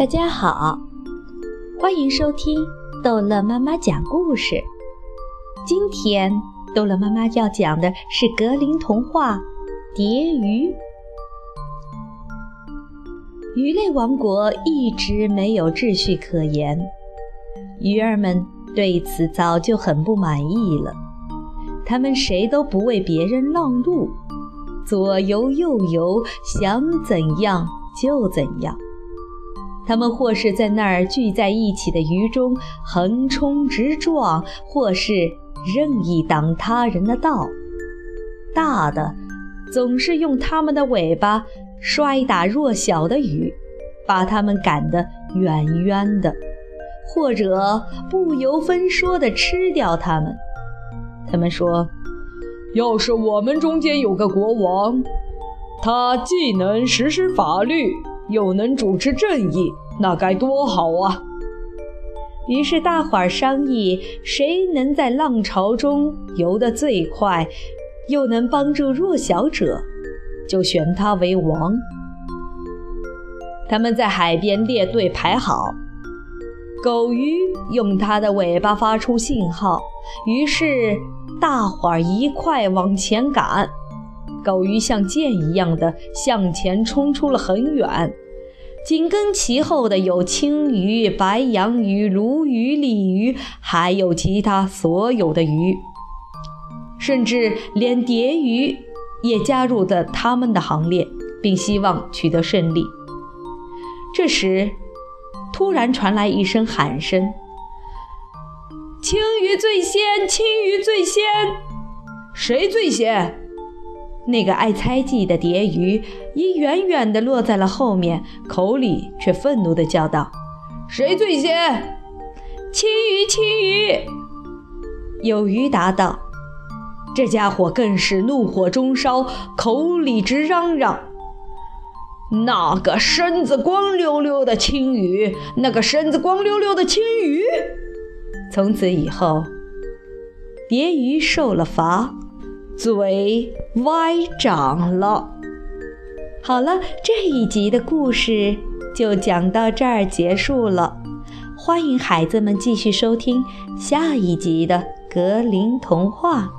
大家好，欢迎收听逗乐妈妈讲故事。今天逗乐妈妈要讲的是格林童话《蝶鱼》。鱼类王国一直没有秩序可言，鱼儿们对此早就很不满意了。他们谁都不为别人让路，左游右游，想怎样就怎样。他们或是在那儿聚在一起的鱼中横冲直撞，或是任意挡他人的道。大的总是用他们的尾巴摔打弱小的鱼，把它们赶得远远的，或者不由分说地吃掉它们。他们说：“要是我们中间有个国王，他既能实施法律。”又能主持正义，那该多好啊！于是大伙儿商议，谁能在浪潮中游得最快，又能帮助弱小者，就选他为王。他们在海边列队排好，狗鱼用它的尾巴发出信号，于是大伙儿一块往前赶。狗鱼像箭一样的向前冲出了很远。紧跟其后的有青鱼、白杨鱼、鲈鱼、鲤鱼，还有其他所有的鱼，甚至连蝶鱼也加入了他们的行列，并希望取得胜利。这时，突然传来一声喊声：“青鱼最先！青鱼最先！谁最先？”那个爱猜忌的蝶鱼已远远地落在了后面，口里却愤怒地叫道：“谁最先？青鱼，青鱼！”有鱼答道：“这家伙更是怒火中烧，口里直嚷嚷：‘那个身子光溜溜的青鱼，那个身子光溜溜的青鱼！’从此以后，蝶鱼受了罚。”嘴歪长了。好了，这一集的故事就讲到这儿结束了。欢迎孩子们继续收听下一集的格林童话。